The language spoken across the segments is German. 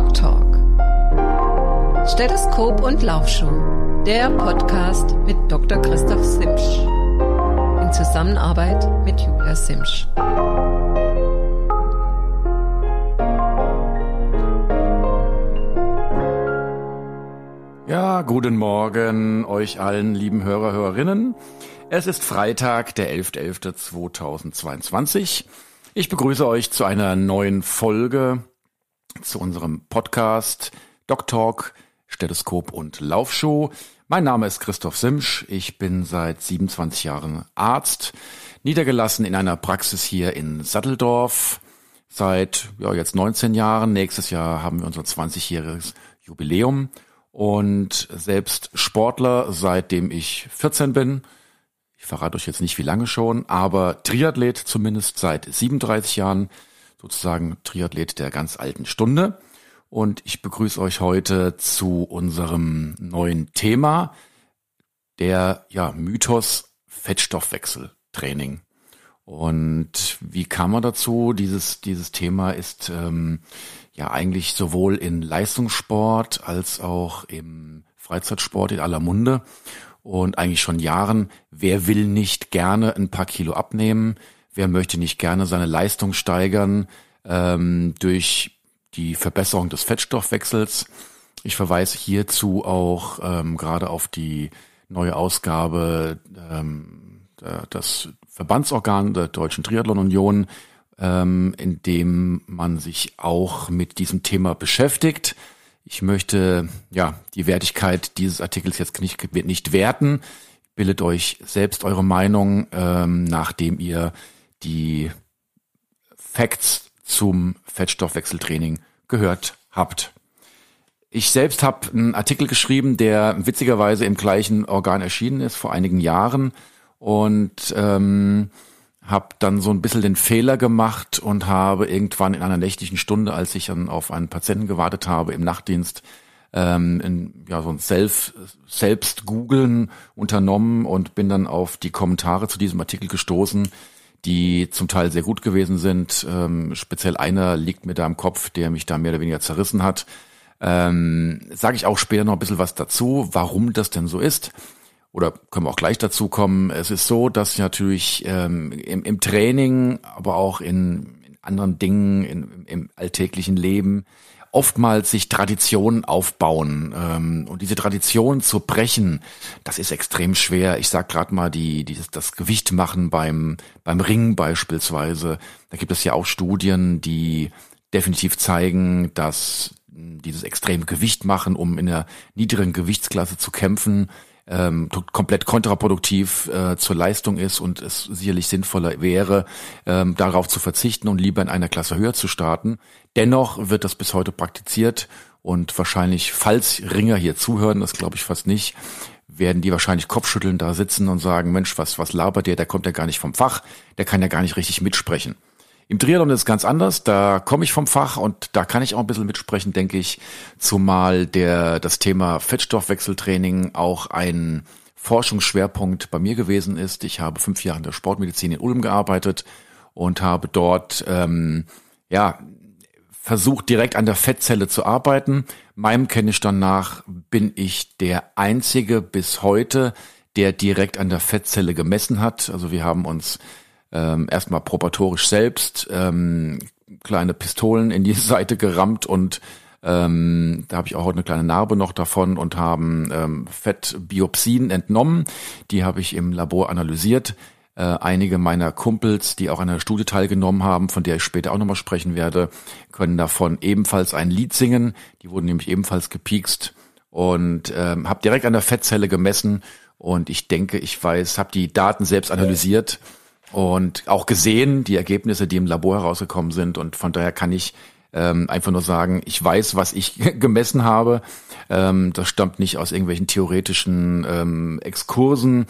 Doc Talk. Stethoskop und Laufschuh. Der Podcast mit Dr. Christoph Simsch. In Zusammenarbeit mit Julia Simsch. Ja, guten Morgen euch allen lieben Hörer, Hörerinnen. Es ist Freitag, der 11.11.2022. Ich begrüße euch zu einer neuen Folge zu unserem Podcast Doc Talk, Stethoskop und Laufshow. Mein Name ist Christoph Simsch. Ich bin seit 27 Jahren Arzt, niedergelassen in einer Praxis hier in Satteldorf. Seit ja, jetzt 19 Jahren. Nächstes Jahr haben wir unser 20-jähriges Jubiläum und selbst Sportler, seitdem ich 14 bin. Ich verrate euch jetzt nicht, wie lange schon, aber Triathlet zumindest seit 37 Jahren, sozusagen Triathlet der ganz alten Stunde. Und ich begrüße euch heute zu unserem neuen Thema, der ja Mythos Fettstoffwechseltraining. Und wie kam man dazu? Dieses, dieses Thema ist ähm, ja eigentlich sowohl in Leistungssport als auch im Freizeitsport in aller Munde und eigentlich schon Jahren. Wer will nicht gerne ein paar Kilo abnehmen? Wer möchte nicht gerne seine Leistung steigern ähm, durch die Verbesserung des Fettstoffwechsels? Ich verweise hierzu auch ähm, gerade auf die neue Ausgabe ähm, das Verbandsorgan der Deutschen Triathlon Union, ähm, in dem man sich auch mit diesem Thema beschäftigt. Ich möchte ja die Wertigkeit dieses Artikels jetzt nicht, nicht werten. Bildet euch selbst eure Meinung, ähm, nachdem ihr die Facts zum Fettstoffwechseltraining gehört habt. Ich selbst habe einen Artikel geschrieben, der witzigerweise im gleichen Organ erschienen ist vor einigen Jahren und ähm, habe dann so ein bisschen den Fehler gemacht und habe irgendwann in einer nächtlichen Stunde, als ich dann auf einen Patienten gewartet habe im Nachtdienst, ähm, in, ja, so ein Self, selbst googeln unternommen und bin dann auf die Kommentare zu diesem Artikel gestoßen, die zum Teil sehr gut gewesen sind. Ähm, speziell einer liegt mir da im Kopf, der mich da mehr oder weniger zerrissen hat. Ähm, Sage ich auch später noch ein bisschen was dazu, warum das denn so ist oder können wir auch gleich dazu kommen. Es ist so, dass natürlich ähm, im, im Training, aber auch in, in anderen Dingen, in, im alltäglichen Leben oftmals sich Traditionen aufbauen ähm, und diese Traditionen zu brechen, das ist extrem schwer. Ich sag gerade mal die, die das Gewicht machen beim beim Ring beispielsweise. Da gibt es ja auch Studien, die definitiv zeigen, dass dieses extreme Gewicht machen, um in der niedrigen Gewichtsklasse zu kämpfen, ähm, komplett kontraproduktiv äh, zur Leistung ist und es sicherlich sinnvoller wäre, ähm, darauf zu verzichten und lieber in einer Klasse höher zu starten. Dennoch wird das bis heute praktiziert und wahrscheinlich, falls Ringer hier zuhören, das glaube ich fast nicht, werden die wahrscheinlich Kopfschütteln da sitzen und sagen, Mensch, was, was labert der, der kommt ja gar nicht vom Fach, der kann ja gar nicht richtig mitsprechen. Im Triathlon ist es ganz anders. Da komme ich vom Fach und da kann ich auch ein bisschen mitsprechen, denke ich. Zumal der, das Thema Fettstoffwechseltraining auch ein Forschungsschwerpunkt bei mir gewesen ist. Ich habe fünf Jahre in der Sportmedizin in Ulm gearbeitet und habe dort, ähm, ja, versucht direkt an der Fettzelle zu arbeiten. Meinem Kenntnisstand nach bin ich der einzige bis heute, der direkt an der Fettzelle gemessen hat. Also wir haben uns ähm, erstmal probatorisch selbst ähm, kleine Pistolen in die Seite gerammt und ähm, da habe ich auch heute eine kleine Narbe noch davon und haben ähm, Fettbiopsien entnommen. Die habe ich im Labor analysiert. Äh, einige meiner Kumpels, die auch an einer Studie teilgenommen haben, von der ich später auch nochmal sprechen werde, können davon ebenfalls ein Lied singen. Die wurden nämlich ebenfalls gepiekst und ähm, habe direkt an der Fettzelle gemessen und ich denke, ich weiß, habe die Daten selbst analysiert und auch gesehen, die Ergebnisse, die im Labor herausgekommen sind. Und von daher kann ich ähm, einfach nur sagen, ich weiß, was ich gemessen habe. Ähm, das stammt nicht aus irgendwelchen theoretischen ähm, Exkursen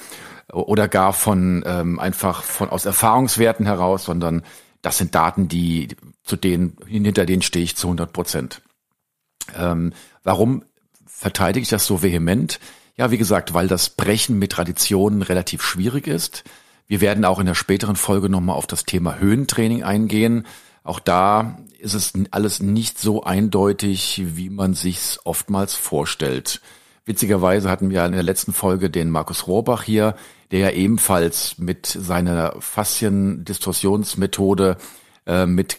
oder gar von ähm, einfach von aus Erfahrungswerten heraus, sondern das sind Daten, die zu denen hinter denen stehe ich zu 100 Prozent. Ähm, warum verteidige ich das so vehement? Ja, wie gesagt, weil das Brechen mit Traditionen relativ schwierig ist. Wir werden auch in der späteren Folge nochmal auf das Thema Höhentraining eingehen, Auch da ist es alles nicht so eindeutig, wie man sich's oftmals vorstellt. Witzigerweise hatten wir in der letzten Folge den Markus Rohrbach hier, der ja ebenfalls mit seiner Fasziendistorsionsmethode, äh, mit,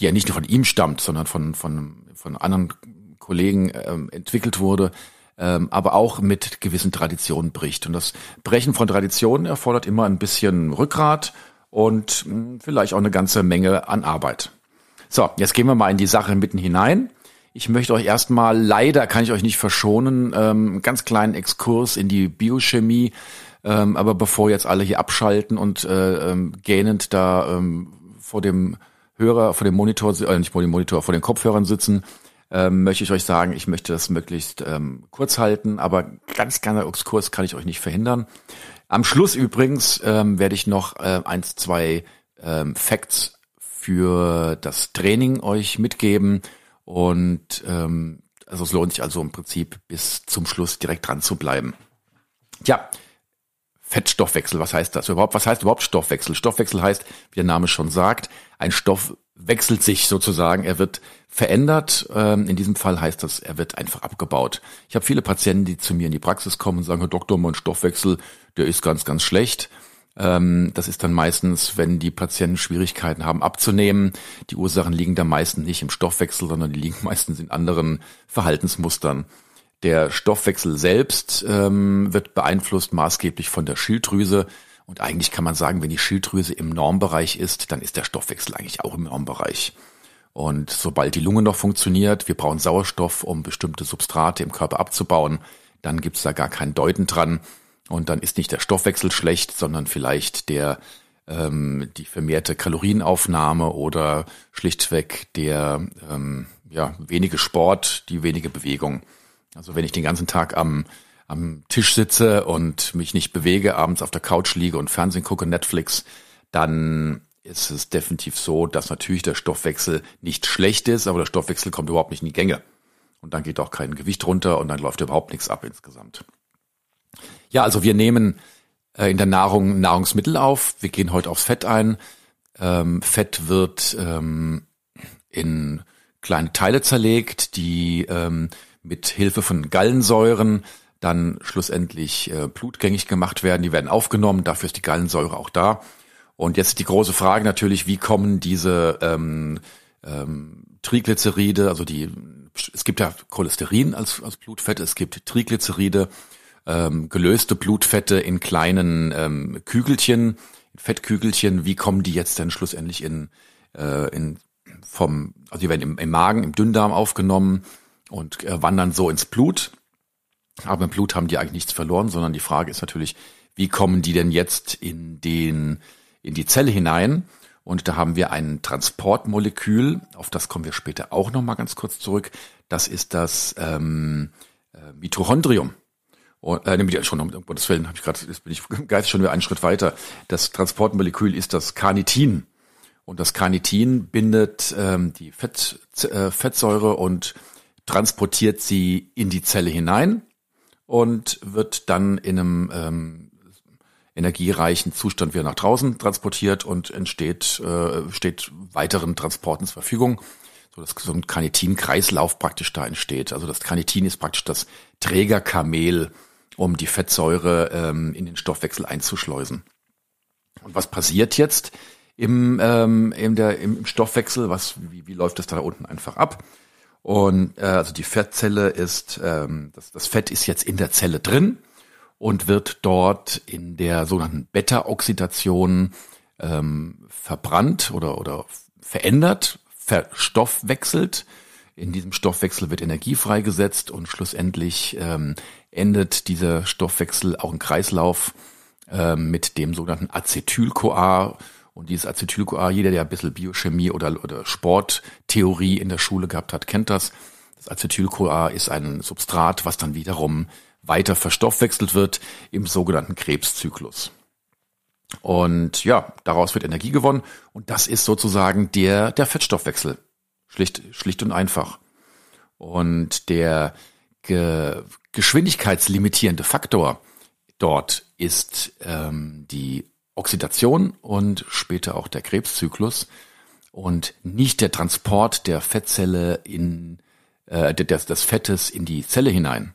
die ja nicht nur von ihm stammt, sondern von, von, von anderen Kollegen äh, entwickelt wurde, ähm, aber auch mit gewissen Traditionen bricht. Und das Brechen von Traditionen erfordert immer ein bisschen Rückgrat und mh, hm, vielleicht auch eine ganze Menge an Arbeit. So, jetzt gehen wir mal in die Sache mitten hinein. Ich möchte euch erstmal, leider kann ich euch nicht verschonen, ähm, ganz kleinen Exkurs in die Biochemie. Ähm, aber bevor jetzt alle hier abschalten und äh, ähm, gähnend da ähm, vor dem Hörer, vor dem Monitor, äh, nicht vor dem Monitor, vor den Kopfhörern sitzen, ähm, möchte ich euch sagen, ich möchte das möglichst ähm, kurz halten, aber ganz kleiner Exkurs kann ich euch nicht verhindern. Am Schluss übrigens ähm, werde ich noch äh, eins, zwei ähm, Facts für das Training euch mitgeben und ähm, also es lohnt sich also im Prinzip bis zum Schluss direkt dran zu bleiben. Ja, Fettstoffwechsel, was heißt das überhaupt? Was heißt überhaupt Stoffwechsel? Stoffwechsel heißt, wie der Name schon sagt, ein Stoff wechselt sich sozusagen, er wird verändert. Ähm, in diesem Fall heißt das, er wird einfach abgebaut. Ich habe viele Patienten, die zu mir in die Praxis kommen und sagen, Herr Doktor, mein Stoffwechsel, der ist ganz, ganz schlecht. Ähm, das ist dann meistens, wenn die Patienten Schwierigkeiten haben abzunehmen. Die Ursachen liegen da meistens nicht im Stoffwechsel, sondern die liegen meistens in anderen Verhaltensmustern. Der Stoffwechsel selbst ähm, wird beeinflusst maßgeblich von der Schilddrüse. Und eigentlich kann man sagen, wenn die Schilddrüse im Normbereich ist, dann ist der Stoffwechsel eigentlich auch im Normbereich. Und sobald die Lunge noch funktioniert, wir brauchen Sauerstoff, um bestimmte Substrate im Körper abzubauen, dann gibt's da gar kein Deuten dran. Und dann ist nicht der Stoffwechsel schlecht, sondern vielleicht der ähm, die vermehrte Kalorienaufnahme oder schlichtweg der ähm, ja, wenige Sport, die wenige Bewegung. Also wenn ich den ganzen Tag am, am Tisch sitze und mich nicht bewege, abends auf der Couch liege und Fernsehen gucke, Netflix, dann ist es definitiv so, dass natürlich der Stoffwechsel nicht schlecht ist, aber der Stoffwechsel kommt überhaupt nicht in die Gänge. Und dann geht auch kein Gewicht runter und dann läuft überhaupt nichts ab insgesamt. Ja, also wir nehmen äh, in der Nahrung Nahrungsmittel auf. Wir gehen heute aufs Fett ein. Ähm, Fett wird ähm, in kleine Teile zerlegt, die ähm, mit Hilfe von Gallensäuren dann schlussendlich äh, blutgängig gemacht werden. Die werden aufgenommen, dafür ist die Gallensäure auch da. Und jetzt die große Frage natürlich, wie kommen diese ähm, ähm, Triglyceride, also die, es gibt ja Cholesterin als, als Blutfett, es gibt Triglyceride, ähm, gelöste Blutfette in kleinen ähm, Kügelchen, Fettkügelchen, wie kommen die jetzt denn schlussendlich in, äh, in vom, also die werden im, im Magen, im Dünndarm aufgenommen und äh, wandern so ins Blut. Aber im Blut haben die eigentlich nichts verloren, sondern die Frage ist natürlich, wie kommen die denn jetzt in den, in die Zelle hinein? Und da haben wir ein Transportmolekül, auf das kommen wir später auch nochmal ganz kurz zurück. Das ist das ähm, äh, Mitochondrium. Und, äh, nämlich schon, um Gottes Willen, habe ich gerade, jetzt bin ich geist schon wieder einen Schritt weiter. Das Transportmolekül ist das Carnitin. Und das Carnitin bindet ähm, die Fett, äh, Fettsäure und transportiert sie in die Zelle hinein und wird dann in einem ähm, energiereichen Zustand wieder nach draußen transportiert und entsteht, äh, steht weiteren Transporten zur Verfügung, so dass so ein Carnitin-Kreislauf praktisch da entsteht. Also das Carnitin ist praktisch das Trägerkamel um die Fettsäure ähm, in den Stoffwechsel einzuschleusen. Und was passiert jetzt im, ähm, in der, im Stoffwechsel? Was, wie, wie läuft das da unten einfach ab? Und äh, also die Fettzelle ist, ähm, das, das Fett ist jetzt in der Zelle drin und wird dort in der sogenannten Beta-Oxidation ähm, verbrannt oder, oder verändert, verstoffwechselt. In diesem Stoffwechsel wird Energie freigesetzt und schlussendlich ähm, endet dieser Stoffwechsel auch im Kreislauf äh, mit dem sogenannten Acetyl-CoA. Und dieses Acetyl-CoA, jeder, der ein bisschen Biochemie oder, oder Sporttheorie in der Schule gehabt hat, kennt das. Das Acetyl-CoA ist ein Substrat, was dann wiederum weiter verstoffwechselt wird im sogenannten Krebszyklus. Und ja, daraus wird Energie gewonnen und das ist sozusagen der, der Fettstoffwechsel. Schlicht, schlicht und einfach. Und der ge geschwindigkeitslimitierende Faktor dort ist ähm, die Oxidation und später auch der Krebszyklus. und nicht der Transport der Fettzelle in äh, des, des Fettes in die Zelle hinein,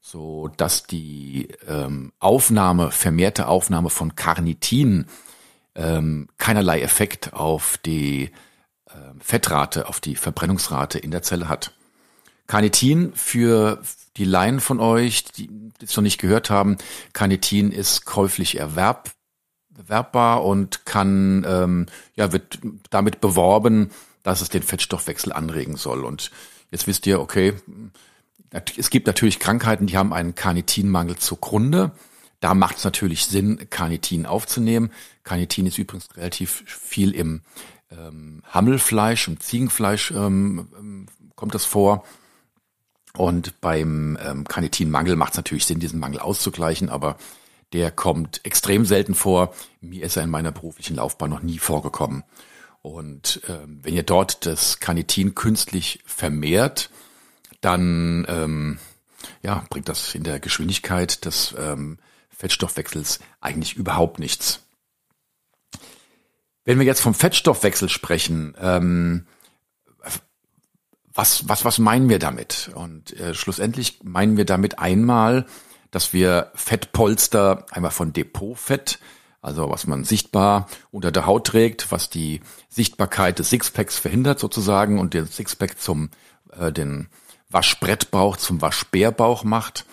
so dass die ähm, Aufnahme vermehrte Aufnahme von Carnitin ähm, keinerlei Effekt auf die äh, Fettrate, auf die Verbrennungsrate in der Zelle hat. Carnitin für die Laien von euch, die es noch nicht gehört haben, Carnitin ist käuflich erwerb, erwerbbar und kann, ähm, ja, wird damit beworben, dass es den Fettstoffwechsel anregen soll. Und jetzt wisst ihr, okay, es gibt natürlich Krankheiten, die haben einen Carnitinmangel zugrunde. Da macht es natürlich Sinn, Carnitin aufzunehmen. Carnitin ist übrigens relativ viel im ähm, Hammelfleisch, im Ziegenfleisch ähm, ähm kommt das vor. Und beim ähm, Carnitinmangel macht es natürlich Sinn, diesen Mangel auszugleichen, aber der kommt extrem selten vor. Mir ist er in meiner beruflichen Laufbahn noch nie vorgekommen. Und ähm, wenn ihr dort das Carnitin künstlich vermehrt, dann ähm, ja, bringt das in der Geschwindigkeit des ähm, Fettstoffwechsels eigentlich überhaupt nichts. Wenn wir jetzt vom Fettstoffwechsel sprechen, ähm, was, was, was meinen wir damit? Und äh, schlussendlich meinen wir damit einmal, dass wir Fettpolster einmal von Depotfett, also was man sichtbar unter der Haut trägt, was die Sichtbarkeit des Sixpacks verhindert sozusagen und den Sixpack zum äh, den Waschbrettbauch zum Waschbärbauch macht,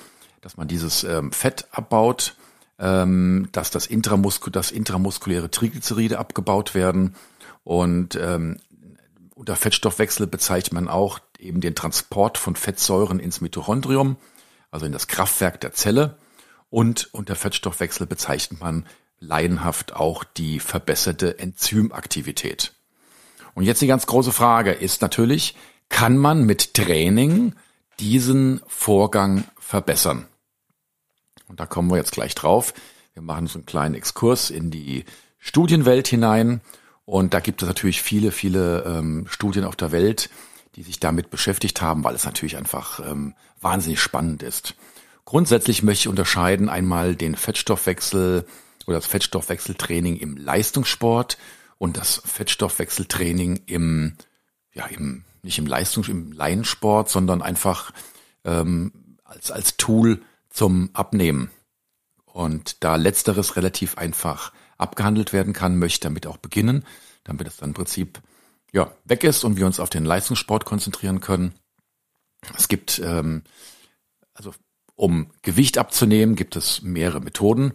dass man dieses ähm, Fett abbaut, ähm, dass das, Intramuskul das intramuskuläre Triglyceride abgebaut werden und ähm, unter Fettstoffwechsel bezeichnet man auch eben den Transport von Fettsäuren ins Mitochondrium, also in das Kraftwerk der Zelle. Und unter Fettstoffwechsel bezeichnet man laienhaft auch die verbesserte Enzymaktivität. Und jetzt die ganz große Frage ist natürlich, kann man mit Training diesen Vorgang verbessern? Und da kommen wir jetzt gleich drauf. Wir machen so einen kleinen Exkurs in die Studienwelt hinein. Und da gibt es natürlich viele, viele ähm, Studien auf der Welt, die sich damit beschäftigt haben, weil es natürlich einfach ähm, wahnsinnig spannend ist. Grundsätzlich möchte ich unterscheiden einmal den Fettstoffwechsel oder das Fettstoffwechseltraining im Leistungssport und das Fettstoffwechseltraining im, ja, im, nicht im Leistungs-, im Laiensport, sondern einfach ähm, als, als Tool zum Abnehmen. Und da letzteres relativ einfach abgehandelt werden kann, möchte ich damit auch beginnen, damit es dann im Prinzip ja, weg ist und wir uns auf den Leistungssport konzentrieren können. Es gibt, ähm, also um Gewicht abzunehmen, gibt es mehrere Methoden.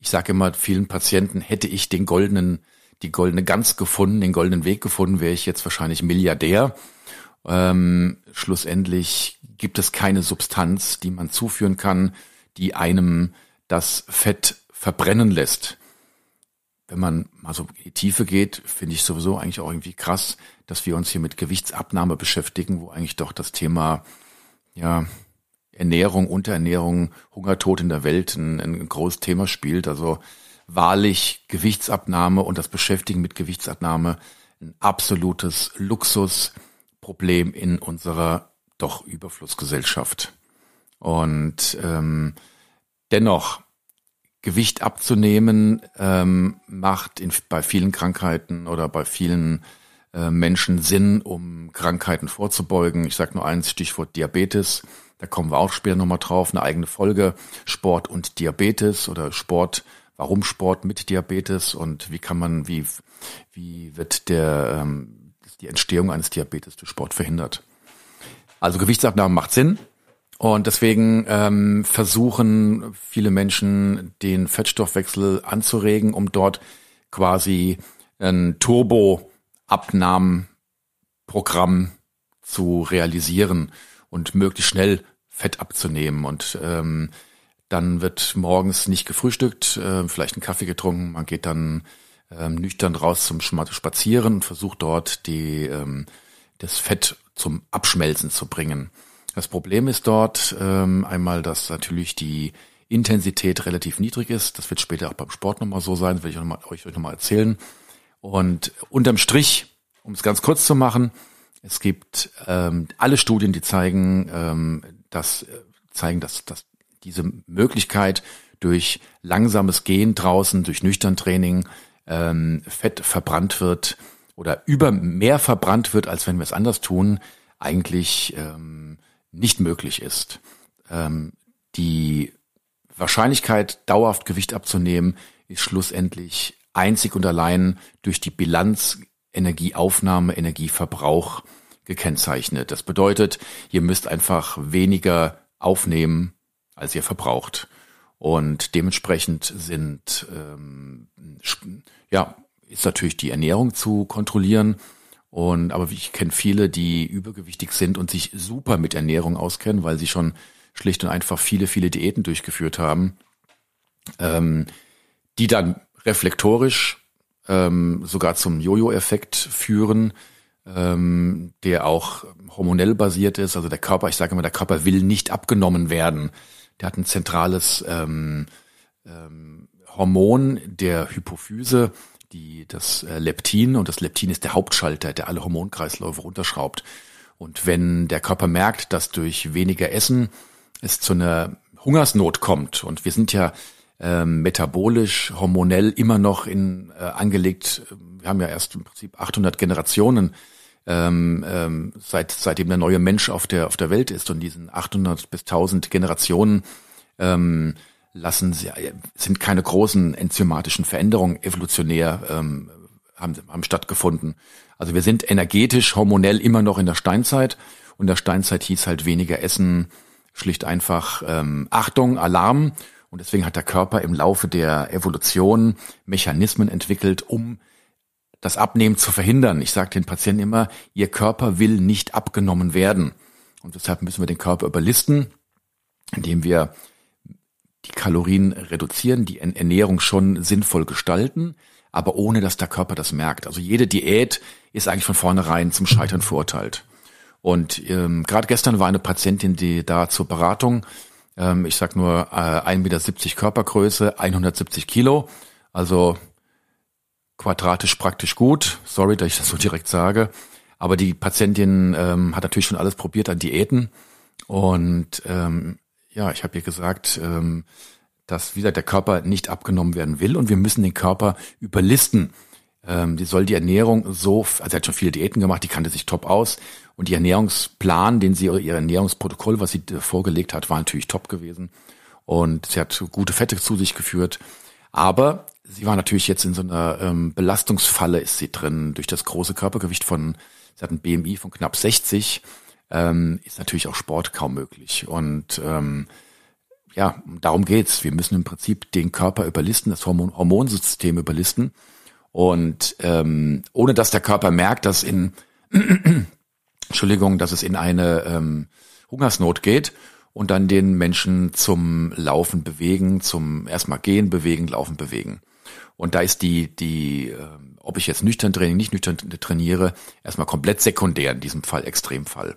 Ich sage immer vielen Patienten, hätte ich den goldenen, die goldene Gans gefunden, den goldenen Weg gefunden, wäre ich jetzt wahrscheinlich Milliardär. Ähm, schlussendlich gibt es keine Substanz, die man zuführen kann, die einem das Fett verbrennen lässt wenn man mal so in die Tiefe geht, finde ich sowieso eigentlich auch irgendwie krass, dass wir uns hier mit Gewichtsabnahme beschäftigen, wo eigentlich doch das Thema ja Ernährung, Unterernährung, Hungertod in der Welt ein, ein großes Thema spielt. Also wahrlich Gewichtsabnahme und das Beschäftigen mit Gewichtsabnahme ein absolutes Luxusproblem in unserer doch Überflussgesellschaft. Und ähm, dennoch Gewicht abzunehmen ähm, macht in, bei vielen Krankheiten oder bei vielen äh, Menschen Sinn, um Krankheiten vorzubeugen. Ich sage nur eins, Stichwort Diabetes. Da kommen wir auch später nochmal drauf, eine eigene Folge. Sport und Diabetes oder Sport, warum Sport mit Diabetes und wie kann man, wie, wie wird der, ähm, die Entstehung eines Diabetes durch Sport verhindert. Also Gewichtsabnahme macht Sinn. Und deswegen ähm, versuchen viele Menschen den Fettstoffwechsel anzuregen, um dort quasi ein Turbo-Abnahmenprogramm zu realisieren und möglichst schnell Fett abzunehmen. Und ähm, dann wird morgens nicht gefrühstückt, äh, vielleicht einen Kaffee getrunken, man geht dann ähm, nüchtern raus zum Spazieren und versucht dort die, ähm, das Fett zum Abschmelzen zu bringen. Das Problem ist dort ähm, einmal, dass natürlich die Intensität relativ niedrig ist. Das wird später auch beim Sport nochmal so sein, das will ich euch nochmal, euch nochmal erzählen. Und unterm Strich, um es ganz kurz zu machen, es gibt ähm, alle Studien, die zeigen, ähm, dass äh, zeigen, dass, dass diese Möglichkeit durch langsames Gehen draußen, durch nüchtern Training ähm, Fett verbrannt wird oder über mehr verbrannt wird, als wenn wir es anders tun, eigentlich ähm, nicht möglich ist. Ähm, die Wahrscheinlichkeit, dauerhaft Gewicht abzunehmen, ist schlussendlich einzig und allein durch die Bilanz Energieaufnahme, Energieverbrauch gekennzeichnet. Das bedeutet, ihr müsst einfach weniger aufnehmen, als ihr verbraucht. Und dementsprechend sind ähm, ja ist natürlich die Ernährung zu kontrollieren. Und aber ich kenne viele, die übergewichtig sind und sich super mit Ernährung auskennen, weil sie schon schlicht und einfach viele, viele Diäten durchgeführt haben, ähm, die dann reflektorisch ähm, sogar zum Jojo-Effekt führen, ähm, der auch hormonell basiert ist. Also der Körper, ich sage immer, der Körper will nicht abgenommen werden. Der hat ein zentrales ähm, ähm, Hormon der Hypophyse, die das äh, Leptin und das Leptin ist der Hauptschalter, der alle Hormonkreisläufe runterschraubt. Und wenn der Körper merkt, dass durch weniger Essen es zu einer Hungersnot kommt und wir sind ja ähm, metabolisch, hormonell immer noch in äh, angelegt. Wir haben ja erst im Prinzip 800 Generationen ähm, ähm, seit seitdem der neue Mensch auf der auf der Welt ist und diesen 800 bis 1000 Generationen ähm, lassen sie, sind keine großen enzymatischen Veränderungen evolutionär ähm, haben, haben stattgefunden. Also wir sind energetisch, hormonell immer noch in der Steinzeit und der Steinzeit hieß halt weniger Essen, schlicht einfach ähm, Achtung, Alarm und deswegen hat der Körper im Laufe der Evolution Mechanismen entwickelt, um das Abnehmen zu verhindern. Ich sage den Patienten immer, ihr Körper will nicht abgenommen werden. Und deshalb müssen wir den Körper überlisten, indem wir die Kalorien reduzieren, die Ernährung schon sinnvoll gestalten, aber ohne dass der Körper das merkt. Also jede Diät ist eigentlich von vornherein zum Scheitern verurteilt. Und ähm, gerade gestern war eine Patientin, die da zur Beratung ähm, ich sag nur äh, 1,70 Meter Körpergröße, 170 Kilo. Also quadratisch praktisch gut. Sorry, dass ich das so direkt sage. Aber die Patientin ähm, hat natürlich schon alles probiert an Diäten. Und ähm, ja, ich habe ihr gesagt, ähm, dass wieder der Körper nicht abgenommen werden will und wir müssen den Körper überlisten. Ähm, die soll die Ernährung so, also sie hat schon viele Diäten gemacht, die kannte sich top aus und ihr Ernährungsplan, den sie ihr Ernährungsprotokoll, was sie vorgelegt hat, war natürlich top gewesen. Und sie hat gute Fette zu sich geführt. Aber sie war natürlich jetzt in so einer ähm, Belastungsfalle ist sie drin durch das große Körpergewicht von, sie hat ein BMI von knapp 60, ähm, ist natürlich auch Sport kaum möglich. Und ähm, ja, darum geht's. Wir müssen im Prinzip den Körper überlisten, das Hormon Hormonsystem überlisten. Und ähm, ohne dass der Körper merkt, dass in Entschuldigung, dass es in eine ähm, Hungersnot geht und dann den Menschen zum Laufen bewegen, zum erstmal gehen, bewegen, laufen, bewegen. Und da ist die, die, äh, ob ich jetzt nüchtern Training, nicht nüchtern trainiere, erstmal komplett sekundär in diesem Fall, Extremfall.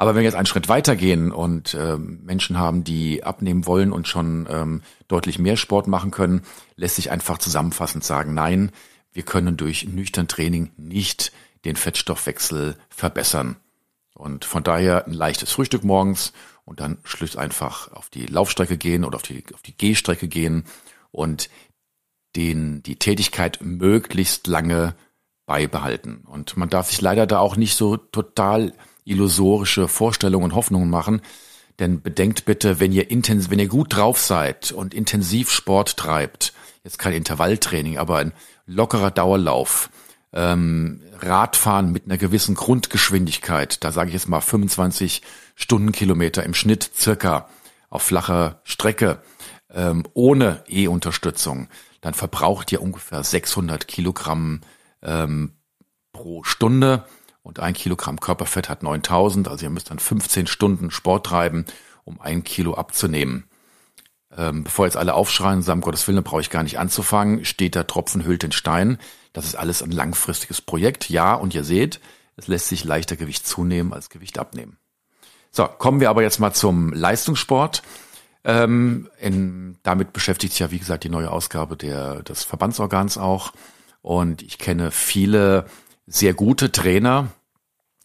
Aber wenn wir jetzt einen Schritt weitergehen und äh, Menschen haben, die abnehmen wollen und schon ähm, deutlich mehr Sport machen können, lässt sich einfach zusammenfassend sagen, nein, wir können durch nüchtern Training nicht den Fettstoffwechsel verbessern. Und von daher ein leichtes Frühstück morgens und dann schlicht einfach auf die Laufstrecke gehen oder auf die, auf die Gehstrecke gehen und den, die Tätigkeit möglichst lange beibehalten. Und man darf sich leider da auch nicht so total illusorische Vorstellungen und Hoffnungen machen. Denn bedenkt bitte, wenn ihr intensiv, wenn ihr gut drauf seid und intensiv Sport treibt, jetzt kein Intervalltraining, aber ein lockerer Dauerlauf, ähm, Radfahren mit einer gewissen Grundgeschwindigkeit, da sage ich jetzt mal 25 Stundenkilometer im Schnitt circa auf flacher Strecke, ähm, ohne E-Unterstützung, dann verbraucht ihr ungefähr 600 Kilogramm ähm, pro Stunde und ein Kilogramm Körperfett hat 9000, also ihr müsst dann 15 Stunden Sport treiben, um ein Kilo abzunehmen. Ähm, bevor jetzt alle aufschreien sagen, Gottes Willen, brauche ich gar nicht anzufangen, steht der Tropfen hüllt den Stein. Das ist alles ein langfristiges Projekt. Ja, und ihr seht, es lässt sich leichter Gewicht zunehmen als Gewicht abnehmen. So, kommen wir aber jetzt mal zum Leistungssport. Ähm, in, damit beschäftigt sich ja, wie gesagt, die neue Ausgabe der, des Verbandsorgans auch. Und ich kenne viele sehr gute Trainer,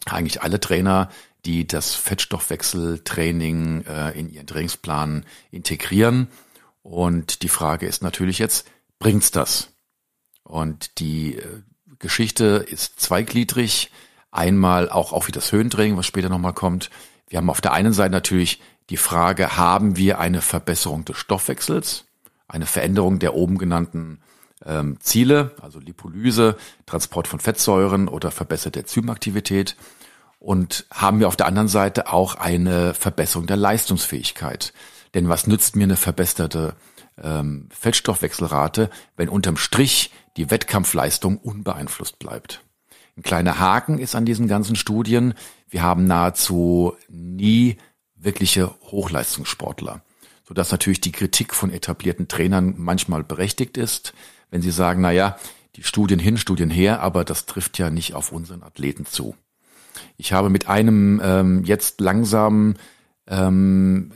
eigentlich alle Trainer, die das Fettstoffwechseltraining äh, in ihren Trainingsplan integrieren. Und die Frage ist natürlich jetzt, bringt's das? Und die äh, Geschichte ist zweigliedrig. Einmal auch, auch wie das Höhentraining, was später nochmal kommt. Wir haben auf der einen Seite natürlich die Frage, haben wir eine Verbesserung des Stoffwechsels, eine Veränderung der oben genannten ähm, Ziele, also Lipolyse, Transport von Fettsäuren oder verbesserte Enzymaktivität. Und haben wir auf der anderen Seite auch eine Verbesserung der Leistungsfähigkeit. Denn was nützt mir eine verbesserte ähm, Fettstoffwechselrate, wenn unterm Strich die Wettkampfleistung unbeeinflusst bleibt? Ein kleiner Haken ist an diesen ganzen Studien, wir haben nahezu nie wirkliche Hochleistungssportler, sodass natürlich die Kritik von etablierten Trainern manchmal berechtigt ist, wenn sie sagen, na ja, die Studien hin, Studien her, aber das trifft ja nicht auf unseren Athleten zu. Ich habe mit einem ähm, jetzt langsam ähm,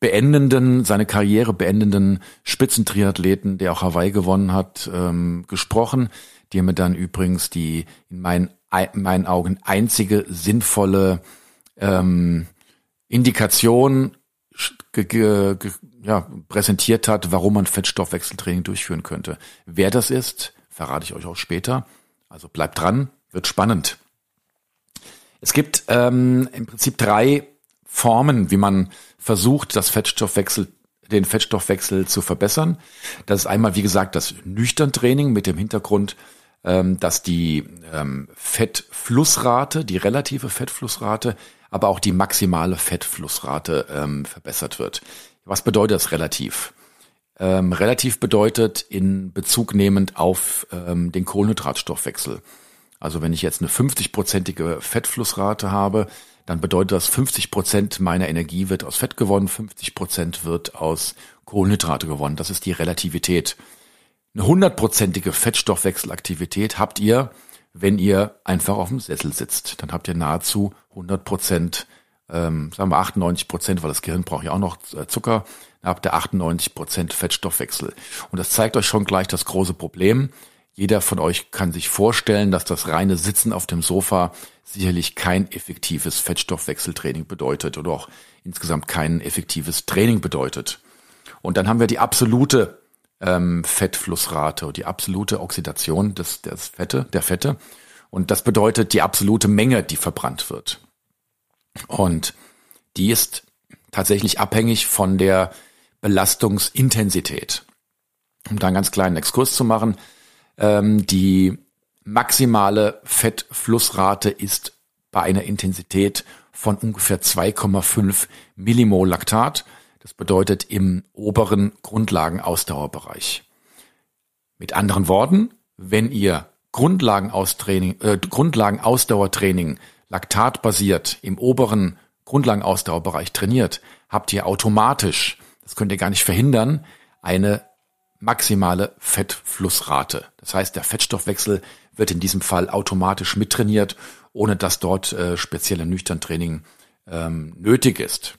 beendenden, seine Karriere beendenden Spitzentriathleten, der auch Hawaii gewonnen hat, ähm, gesprochen, die mir dann übrigens die in meinen, in meinen Augen einzige sinnvolle ähm, Indikation ge, ge, ja, präsentiert hat, warum man Fettstoffwechseltraining durchführen könnte. Wer das ist, verrate ich euch auch später. Also bleibt dran, wird spannend. Es gibt ähm, im Prinzip drei Formen, wie man versucht, das Fettstoffwechsel den Fettstoffwechsel zu verbessern. Das ist einmal, wie gesagt, das Nüchtern-Training mit dem Hintergrund, ähm, dass die ähm, Fettflussrate, die relative Fettflussrate, aber auch die maximale Fettflussrate ähm, verbessert wird. Was bedeutet das relativ? Ähm, relativ bedeutet in Bezug nehmend auf ähm, den Kohlenhydratstoffwechsel. Also wenn ich jetzt eine 50-prozentige Fettflussrate habe, dann bedeutet das 50 Prozent meiner Energie wird aus Fett gewonnen, 50 Prozent wird aus Kohlenhydrate gewonnen. Das ist die Relativität. Eine hundertprozentige Fettstoffwechselaktivität habt ihr, wenn ihr einfach auf dem Sessel sitzt. Dann habt ihr nahezu 100 Prozent, ähm, sagen wir 98 Prozent, weil das Gehirn braucht ja auch noch äh, Zucker, habt ihr 98 Prozent Fettstoffwechsel. Und das zeigt euch schon gleich das große Problem. Jeder von euch kann sich vorstellen, dass das reine Sitzen auf dem Sofa sicherlich kein effektives Fettstoffwechseltraining bedeutet oder auch insgesamt kein effektives Training bedeutet. Und dann haben wir die absolute ähm, Fettflussrate und die absolute Oxidation des, des Fette, der Fette. Und das bedeutet die absolute Menge, die verbrannt wird. Und die ist tatsächlich abhängig von der Belastungsintensität. Um da einen ganz kleinen Exkurs zu machen, ähm, die maximale Fettflussrate ist bei einer Intensität von ungefähr 2,5 Millimol Laktat. Das bedeutet im oberen Grundlagenausdauerbereich. Mit anderen Worten, wenn ihr Grundlagenausdauertraining, äh, Grundlagenausdauertraining laktatbasiert im oberen Grundlagenausdauerbereich trainiert, habt ihr automatisch, das könnt ihr gar nicht verhindern, eine maximale Fettflussrate. Das heißt, der Fettstoffwechsel wird in diesem Fall automatisch mittrainiert, ohne dass dort äh, spezielle Nüchterntraining ähm, nötig ist.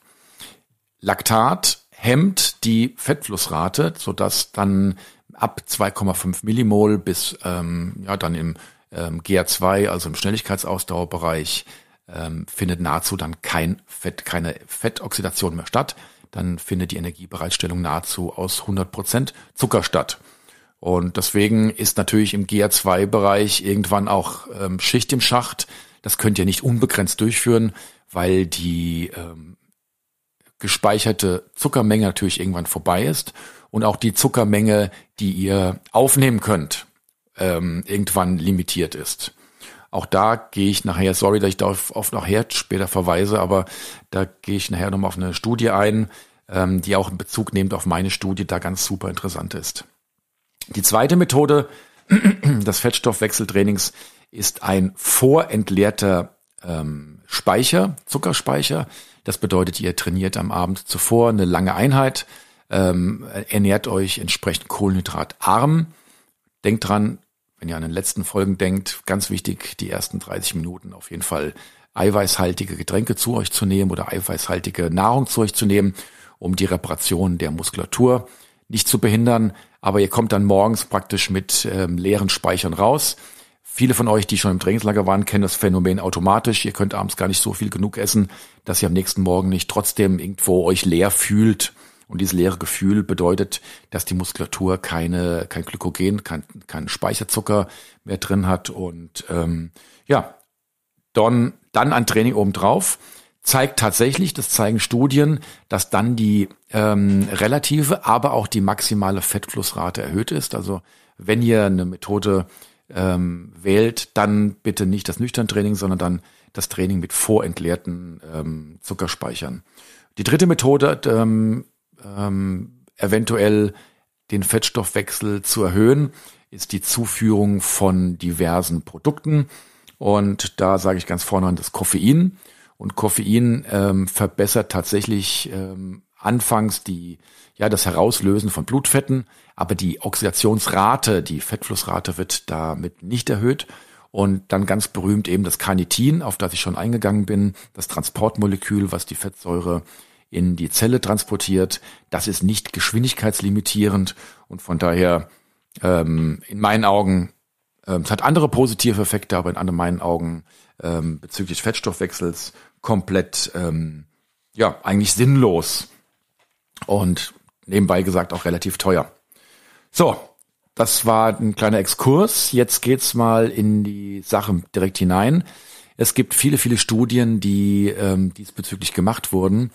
Laktat hemmt die Fettflussrate, sodass dann ab 2,5 Millimol bis ähm, ja dann im ähm, GA2, also im Schnelligkeitsausdauerbereich, ähm, findet nahezu dann kein Fett, keine Fettoxidation mehr statt. Dann findet die Energiebereitstellung nahezu aus 100 Prozent Zucker statt. Und deswegen ist natürlich im GA2-Bereich irgendwann auch ähm, Schicht im Schacht. Das könnt ihr nicht unbegrenzt durchführen, weil die ähm, gespeicherte Zuckermenge natürlich irgendwann vorbei ist und auch die Zuckermenge, die ihr aufnehmen könnt, ähm, irgendwann limitiert ist. Auch da gehe ich nachher, sorry, dass ich da auf, nachher später verweise, aber da gehe ich nachher nochmal auf eine Studie ein, ähm, die auch in Bezug nehmt auf meine Studie da ganz super interessant ist. Die zweite Methode des Fettstoffwechseltrainings ist ein vorentleerter ähm, Speicher, Zuckerspeicher, das bedeutet, ihr trainiert am Abend zuvor eine lange Einheit, ähm, ernährt euch entsprechend kohlenhydratarm. Denkt dran, wenn ihr an den letzten Folgen denkt, ganz wichtig, die ersten 30 Minuten auf jeden Fall eiweißhaltige Getränke zu euch zu nehmen oder eiweißhaltige Nahrung zu euch zu nehmen, um die Reparation der Muskulatur nicht zu behindern. Aber ihr kommt dann morgens praktisch mit ähm, leeren Speichern raus. Viele von euch, die schon im Trainingslager waren, kennen das Phänomen automatisch. Ihr könnt abends gar nicht so viel genug essen, dass ihr am nächsten Morgen nicht trotzdem irgendwo euch leer fühlt Und dieses leere Gefühl bedeutet, dass die Muskulatur keine, kein Glykogen, kein, kein Speicherzucker mehr drin hat. Und ähm, ja, dann, dann ein Training obendrauf zeigt tatsächlich, das zeigen Studien, dass dann die ähm, relative, aber auch die maximale Fettflussrate erhöht ist. Also wenn ihr eine Methode ähm, wählt, dann bitte nicht das Nüchtern-Training, sondern dann das Training mit vorentleerten ähm, Zuckerspeichern. Die dritte Methode, ähm, ähm, eventuell den Fettstoffwechsel zu erhöhen, ist die Zuführung von diversen Produkten. Und da sage ich ganz vorne an das Koffein. Und Koffein ähm, verbessert tatsächlich ähm, anfangs die, ja, das Herauslösen von Blutfetten, aber die Oxidationsrate, die Fettflussrate wird damit nicht erhöht. Und dann ganz berühmt eben das Carnitin, auf das ich schon eingegangen bin, das Transportmolekül, was die Fettsäure in die Zelle transportiert. Das ist nicht geschwindigkeitslimitierend und von daher ähm, in meinen Augen, ähm, es hat andere positive Effekte, aber in meinen Augen ähm, bezüglich Fettstoffwechsels komplett, ähm, ja, eigentlich sinnlos und nebenbei gesagt auch relativ teuer. So, das war ein kleiner Exkurs. Jetzt geht's mal in die Sache direkt hinein. Es gibt viele, viele Studien, die ähm, diesbezüglich gemacht wurden.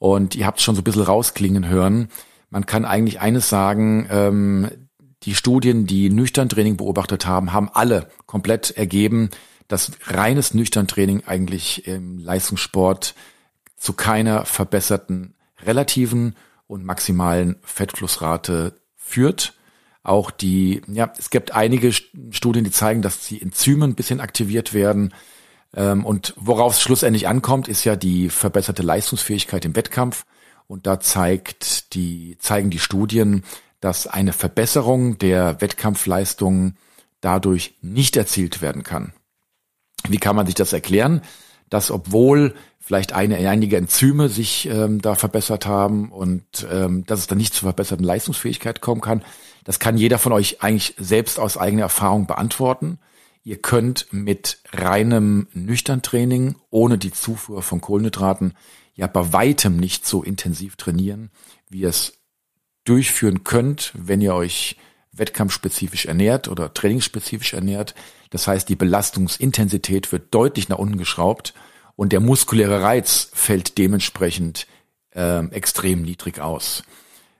Und ihr habt schon so ein bisschen rausklingen hören. Man kann eigentlich eines sagen, ähm, die Studien, die Nüchtern-Training beobachtet haben, haben alle komplett ergeben, dass reines Nüchtern-Training eigentlich im Leistungssport zu keiner verbesserten relativen und maximalen Fettflussrate führt. Auch die, ja, es gibt einige Studien, die zeigen, dass die Enzyme ein bisschen aktiviert werden. Ähm, und worauf es schlussendlich ankommt, ist ja die verbesserte Leistungsfähigkeit im Wettkampf. Und da zeigt die, zeigen die Studien, dass eine Verbesserung der Wettkampfleistung dadurch nicht erzielt werden kann. Wie kann man sich das erklären? Dass obwohl vielleicht eine, einige Enzyme sich ähm, da verbessert haben und ähm, dass es dann nicht zur verbesserten Leistungsfähigkeit kommen kann, das kann jeder von euch eigentlich selbst aus eigener Erfahrung beantworten. Ihr könnt mit reinem Nüchtern-Training ohne die Zufuhr von Kohlenhydraten ja bei weitem nicht so intensiv trainieren, wie ihr es durchführen könnt, wenn ihr euch wettkampfspezifisch ernährt oder trainingsspezifisch ernährt. Das heißt, die Belastungsintensität wird deutlich nach unten geschraubt und der muskuläre Reiz fällt dementsprechend äh, extrem niedrig aus.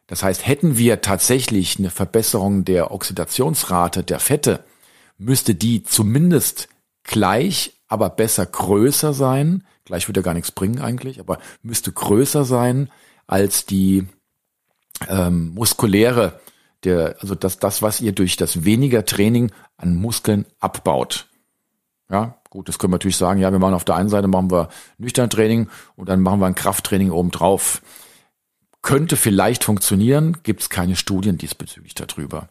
Das heißt, hätten wir tatsächlich eine Verbesserung der Oxidationsrate der Fette, müsste die zumindest gleich, aber besser größer sein. Gleich würde ja gar nichts bringen eigentlich, aber müsste größer sein als die ähm, muskuläre, der, also das, das, was ihr durch das weniger Training an Muskeln abbaut. Ja, gut, das können wir natürlich sagen, ja, wir machen auf der einen Seite machen wir nüchtern Training und dann machen wir ein Krafttraining oben drauf. Könnte vielleicht funktionieren, gibt es keine Studien diesbezüglich darüber.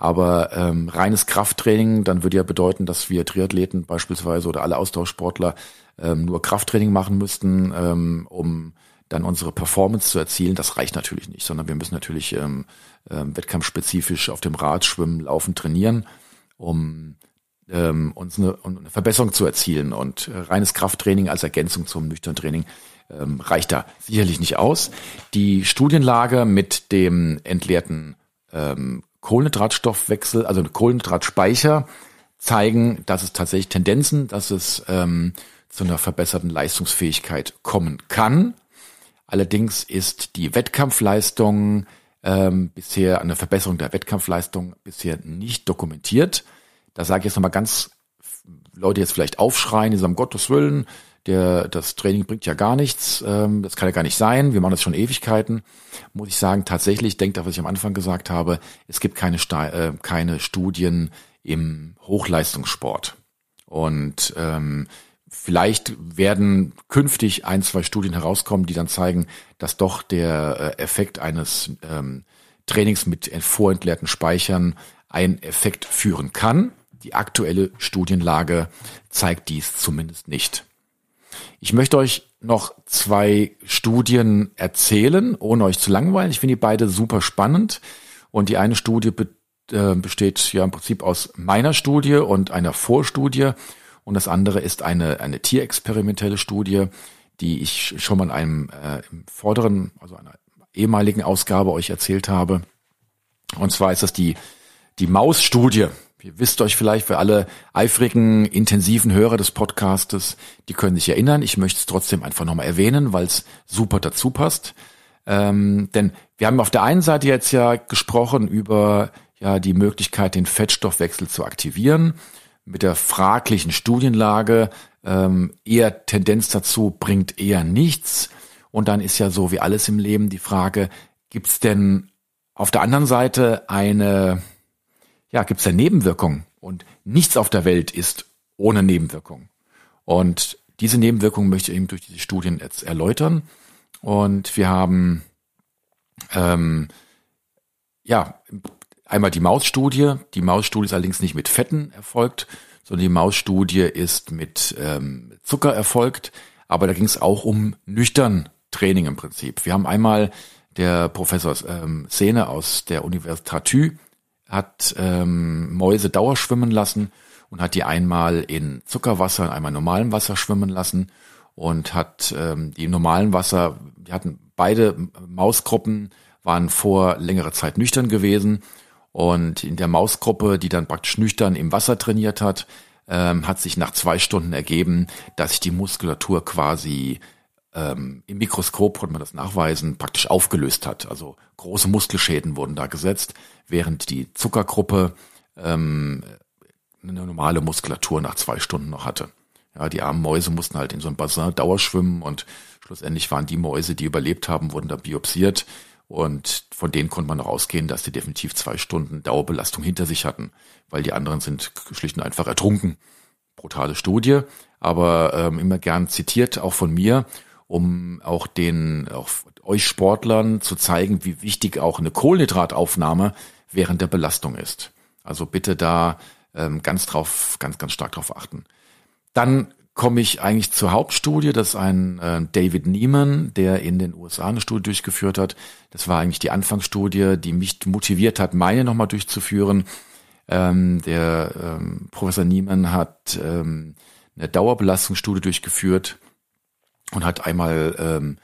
Aber ähm, reines Krafttraining, dann würde ja bedeuten, dass wir Triathleten beispielsweise oder alle Austauschsportler ähm, nur Krafttraining machen müssten, ähm, um dann unsere Performance zu erzielen. Das reicht natürlich nicht, sondern wir müssen natürlich ähm, ähm, wettkampfspezifisch auf dem Rad, Schwimmen, Laufen trainieren, um ähm, uns eine, eine Verbesserung zu erzielen. Und äh, reines Krafttraining als Ergänzung zum nüchternen Training ähm, reicht da sicherlich nicht aus. Die Studienlage mit dem entleerten ähm, Kohlenhydratstoffwechsel, also Kohlenhydratspeicher, zeigen, dass es tatsächlich Tendenzen, dass es ähm, zu einer verbesserten Leistungsfähigkeit kommen kann. Allerdings ist die Wettkampfleistung ähm, bisher, eine Verbesserung der Wettkampfleistung bisher nicht dokumentiert. Da sage ich jetzt nochmal ganz, Leute jetzt vielleicht aufschreien, die sagen, Gottes Willen, der, das Training bringt ja gar nichts, ähm, das kann ja gar nicht sein, wir machen das schon Ewigkeiten, muss ich sagen, tatsächlich, denkt auf, was ich am Anfang gesagt habe, es gibt keine, äh, keine Studien im Hochleistungssport. Und ähm, vielleicht werden künftig ein, zwei Studien herauskommen, die dann zeigen, dass doch der äh, Effekt eines ähm, Trainings mit vorentleerten Speichern einen Effekt führen kann. Die aktuelle Studienlage zeigt dies zumindest nicht. Ich möchte euch noch zwei Studien erzählen, ohne euch zu langweilen. Ich finde die beide super spannend. Und die eine Studie be äh, besteht ja im Prinzip aus meiner Studie und einer Vorstudie. Und das andere ist eine, eine tierexperimentelle Studie, die ich schon mal in einem äh, im vorderen, also einer ehemaligen Ausgabe euch erzählt habe. Und zwar ist das die, die Maus-Studie. Ihr wisst euch vielleicht für alle eifrigen, intensiven Hörer des Podcastes, die können sich erinnern. Ich möchte es trotzdem einfach nochmal erwähnen, weil es super dazu passt. Ähm, denn wir haben auf der einen Seite jetzt ja gesprochen über ja die Möglichkeit, den Fettstoffwechsel zu aktivieren. Mit der fraglichen Studienlage ähm, eher Tendenz dazu bringt eher nichts. Und dann ist ja so wie alles im Leben die Frage, gibt es denn auf der anderen Seite eine ja, gibt es da Nebenwirkungen. Und nichts auf der Welt ist ohne Nebenwirkungen. Und diese Nebenwirkungen möchte ich eben durch diese Studien jetzt erläutern. Und wir haben ähm, ja einmal die Mausstudie. Die Mausstudie ist allerdings nicht mit Fetten erfolgt, sondern die Mausstudie ist mit ähm, Zucker erfolgt. Aber da ging es auch um nüchtern Training im Prinzip. Wir haben einmal der Professor ähm, Sehne aus der Universität Thü hat ähm, Mäuse dauerschwimmen lassen und hat die einmal in Zuckerwasser und einmal in normalem Wasser schwimmen lassen und hat ähm, die normalen Wasser, die hatten beide Mausgruppen, waren vor längerer Zeit nüchtern gewesen und in der Mausgruppe, die dann praktisch nüchtern im Wasser trainiert hat, ähm, hat sich nach zwei Stunden ergeben, dass sich die Muskulatur quasi ähm, im Mikroskop konnte man das nachweisen, praktisch aufgelöst hat. Also große Muskelschäden wurden da gesetzt, während die Zuckergruppe ähm, eine normale Muskulatur nach zwei Stunden noch hatte. Ja, die armen Mäuse mussten halt in so einem Bassin dauerschwimmen und schlussendlich waren die Mäuse, die überlebt haben, wurden da biopsiert und von denen konnte man noch ausgehen, dass die definitiv zwei Stunden Dauerbelastung hinter sich hatten, weil die anderen sind schlicht und einfach ertrunken. Brutale Studie, aber ähm, immer gern zitiert, auch von mir um auch den, auch euch Sportlern zu zeigen, wie wichtig auch eine Kohlenhydrataufnahme während der Belastung ist. Also bitte da ähm, ganz drauf, ganz, ganz stark drauf achten. Dann komme ich eigentlich zur Hauptstudie. Das ist ein äh, David Neiman, der in den USA eine Studie durchgeführt hat. Das war eigentlich die Anfangsstudie, die mich motiviert hat, meine nochmal durchzuführen. Ähm, der ähm, Professor Niemann hat ähm, eine Dauerbelastungsstudie durchgeführt und hat einmal ähm,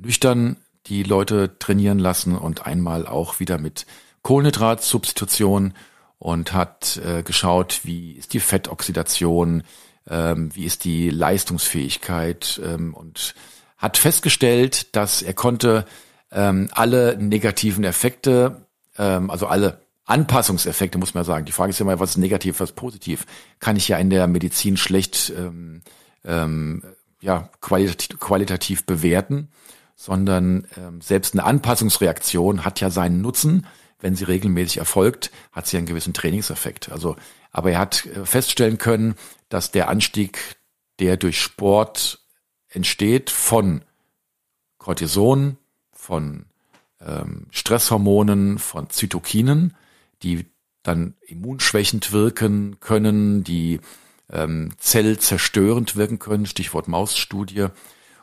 nüchtern die Leute trainieren lassen und einmal auch wieder mit Kohlenhydratsubstitution und hat äh, geschaut, wie ist die Fettoxidation, ähm, wie ist die Leistungsfähigkeit ähm, und hat festgestellt, dass er konnte ähm, alle negativen Effekte, ähm, also alle Anpassungseffekte, muss man sagen. Die Frage ist ja mal, was ist negativ, was ist positiv? Kann ich ja in der Medizin schlecht ähm, ähm, ja, qualitativ, qualitativ bewerten, sondern ähm, selbst eine Anpassungsreaktion hat ja seinen Nutzen. Wenn sie regelmäßig erfolgt, hat sie einen gewissen Trainingseffekt. Also, aber er hat äh, feststellen können, dass der Anstieg, der durch Sport entsteht, von Cortison, von ähm, Stresshormonen, von Zytokinen, die dann immunschwächend wirken können, die ähm, zellzerstörend wirken können, Stichwort Mausstudie.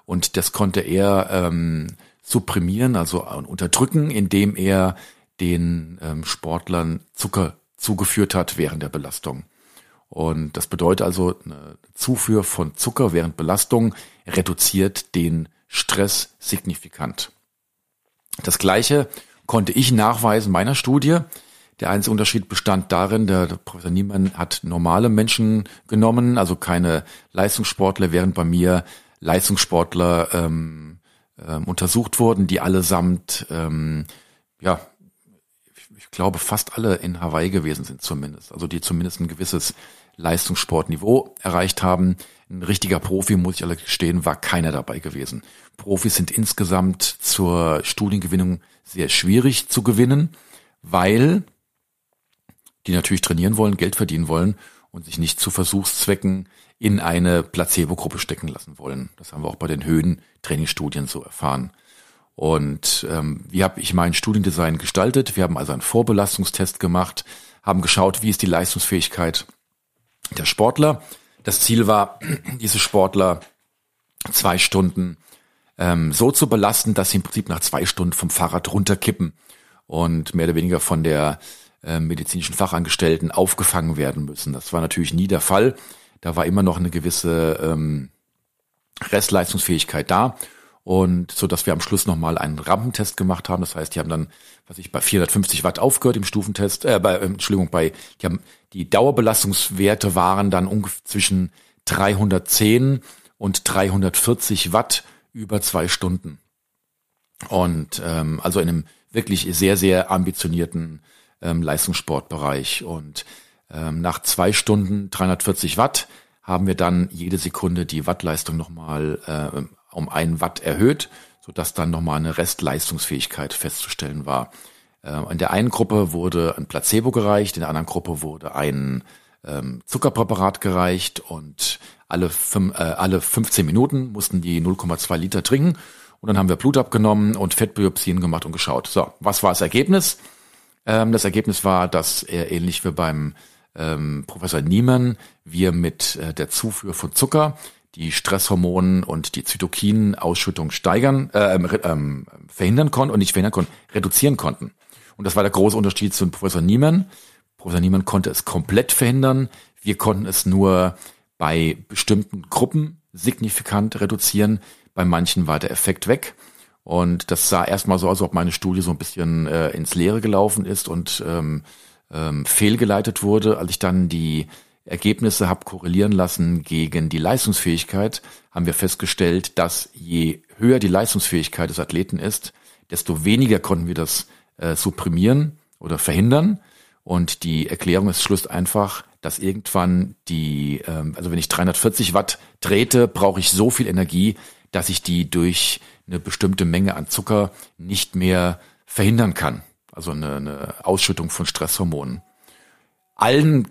Und das konnte er ähm, supprimieren, also unterdrücken, indem er den ähm, Sportlern Zucker zugeführt hat während der Belastung. Und das bedeutet also, eine Zufuhr von Zucker während Belastung reduziert den Stress signifikant. Das gleiche konnte ich nachweisen meiner Studie. Der einzige Unterschied bestand darin, der, Professor Niemann hat normale Menschen genommen, also keine Leistungssportler, während bei mir Leistungssportler ähm, ähm, untersucht wurden, die allesamt, ähm, ja, ich glaube fast alle in Hawaii gewesen sind zumindest, also die zumindest ein gewisses Leistungssportniveau erreicht haben. Ein richtiger Profi, muss ich alle gestehen, war keiner dabei gewesen. Profis sind insgesamt zur Studiengewinnung sehr schwierig zu gewinnen, weil die natürlich trainieren wollen, Geld verdienen wollen und sich nicht zu Versuchszwecken in eine Placebo-Gruppe stecken lassen wollen. Das haben wir auch bei den Höhentrainingsstudien so erfahren. Und ähm, wie habe ich mein Studiendesign gestaltet? Wir haben also einen Vorbelastungstest gemacht, haben geschaut, wie ist die Leistungsfähigkeit der Sportler. Das Ziel war, diese Sportler zwei Stunden ähm, so zu belasten, dass sie im Prinzip nach zwei Stunden vom Fahrrad runterkippen und mehr oder weniger von der äh, medizinischen Fachangestellten aufgefangen werden müssen. Das war natürlich nie der Fall. Da war immer noch eine gewisse ähm, Restleistungsfähigkeit da. und so dass wir am Schluss nochmal einen Rampentest gemacht haben. Das heißt, die haben dann, was ich bei 450 Watt aufgehört im Stufentest, äh, bei, äh, Entschuldigung, bei, die haben die Dauerbelastungswerte waren dann ungefähr zwischen 310 und 340 Watt über zwei Stunden. Und ähm, also in einem wirklich sehr, sehr ambitionierten ähm, Leistungssportbereich. Und ähm, nach zwei Stunden 340 Watt haben wir dann jede Sekunde die Wattleistung nochmal äh, um einen Watt erhöht, sodass dann nochmal eine Restleistungsfähigkeit festzustellen war. Äh, in der einen Gruppe wurde ein Placebo gereicht, in der anderen Gruppe wurde ein ähm, Zuckerpräparat gereicht und alle, fünf, äh, alle 15 Minuten mussten die 0,2 Liter trinken und dann haben wir Blut abgenommen und Fettbiopsien gemacht und geschaut. So, was war das Ergebnis? Ähm, das Ergebnis war, dass er ähnlich wie beim ähm, Professor Niemann wir mit äh, der Zufuhr von Zucker die Stresshormonen und die Zytokinausschüttung steigern, äh, ähm, ähm, verhindern konnten und nicht verhindern konnten, reduzieren konnten. Und das war der große Unterschied zu Professor Niemann. Professor Niemann konnte es komplett verhindern. Wir konnten es nur bei bestimmten Gruppen signifikant reduzieren. Bei manchen war der Effekt weg. Und das sah erstmal so aus, als ob meine Studie so ein bisschen äh, ins Leere gelaufen ist und ähm, ähm, fehlgeleitet wurde. Als ich dann die Ergebnisse habe korrelieren lassen gegen die Leistungsfähigkeit, haben wir festgestellt, dass je höher die Leistungsfähigkeit des Athleten ist, desto weniger konnten wir das äh, supprimieren oder verhindern. Und die Erklärung ist schluss einfach, dass irgendwann die, ähm, also wenn ich 340 Watt trete, brauche ich so viel Energie, dass ich die durch eine bestimmte Menge an Zucker nicht mehr verhindern kann. Also eine, eine Ausschüttung von Stresshormonen. Allen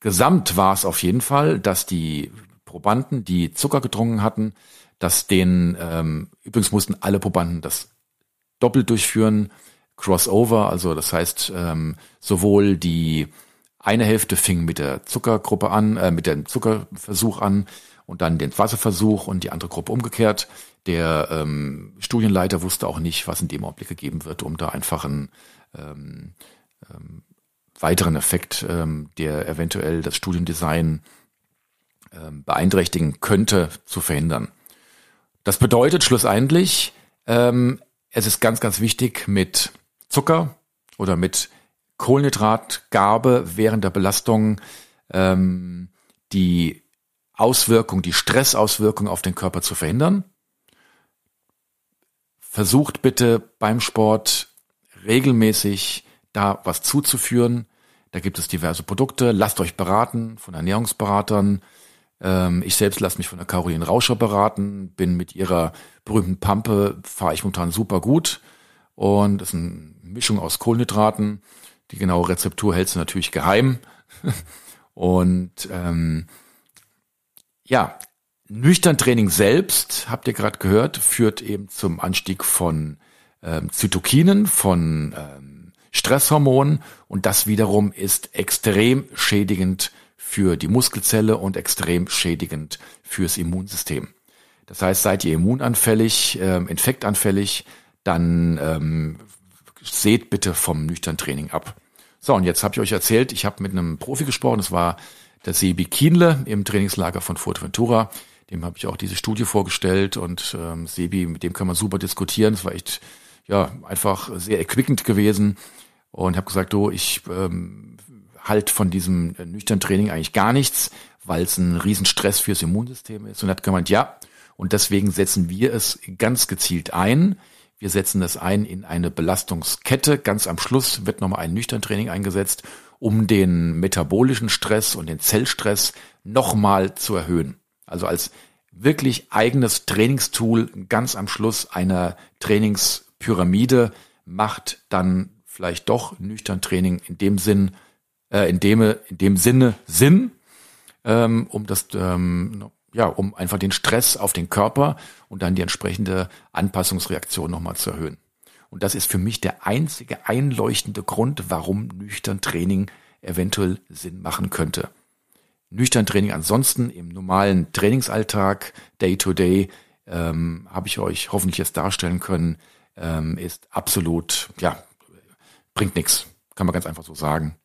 gesamt war es auf jeden Fall, dass die Probanden, die Zucker getrunken hatten, dass den, ähm, übrigens mussten alle Probanden das doppelt durchführen, Crossover, also das heißt ähm, sowohl die eine Hälfte fing mit der Zuckergruppe an, äh, mit dem Zuckerversuch an und dann den Wasserversuch und die andere Gruppe umgekehrt. Der ähm, Studienleiter wusste auch nicht, was in dem Augenblick gegeben wird, um da einfach einen ähm, ähm, weiteren Effekt, ähm, der eventuell das Studiendesign ähm, beeinträchtigen könnte, zu verhindern. Das bedeutet schlussendlich, ähm, es ist ganz, ganz wichtig mit Zucker oder mit Kohlenhydratgabe während der Belastung ähm, die Auswirkung, die Stressauswirkung auf den Körper zu verhindern. Versucht bitte beim Sport regelmäßig da was zuzuführen. Da gibt es diverse Produkte. Lasst euch beraten von Ernährungsberatern. Ähm, ich selbst lasse mich von der Caroline Rauscher beraten. Bin mit ihrer berühmten Pampe, fahre ich momentan super gut. Und das ist eine Mischung aus Kohlenhydraten. Die genaue Rezeptur hältst du natürlich geheim. Und ähm, ja, nüchtern Training selbst, habt ihr gerade gehört, führt eben zum Anstieg von ähm, Zytokinen, von ähm, Stresshormonen und das wiederum ist extrem schädigend für die Muskelzelle und extrem schädigend fürs Immunsystem. Das heißt, seid ihr immunanfällig, ähm, infektanfällig, dann ähm, seht bitte vom nüchtern Training ab. So, und jetzt habe ich euch erzählt, ich habe mit einem Profi gesprochen, das war der Sebi Kienle im Trainingslager von Fuerteventura. Dem habe ich auch diese Studie vorgestellt und ähm, Sebi, mit dem kann man super diskutieren. Es war echt ja einfach sehr erquickend gewesen und habe gesagt, du, ich ähm, halt von diesem nüchtern Training eigentlich gar nichts, weil es ein Riesenstress fürs Immunsystem ist. Und hat gemeint, ja, und deswegen setzen wir es ganz gezielt ein. Wir setzen das ein in eine Belastungskette. Ganz am Schluss wird nochmal ein nüchtern Training eingesetzt, um den metabolischen Stress und den Zellstress nochmal zu erhöhen. Also als wirklich eigenes Trainingstool ganz am Schluss einer Trainingspyramide macht dann vielleicht doch nüchtern Training in dem Sinn, äh, in dem, in dem Sinne Sinn, ähm, um das ähm, ja, um einfach den Stress auf den Körper und dann die entsprechende Anpassungsreaktion nochmal zu erhöhen. Und das ist für mich der einzige einleuchtende Grund, warum nüchtern Training eventuell Sinn machen könnte. Nüchtern Training ansonsten im normalen Trainingsalltag, Day to Day, ähm, habe ich euch hoffentlich jetzt darstellen können, ähm, ist absolut, ja, bringt nichts, kann man ganz einfach so sagen.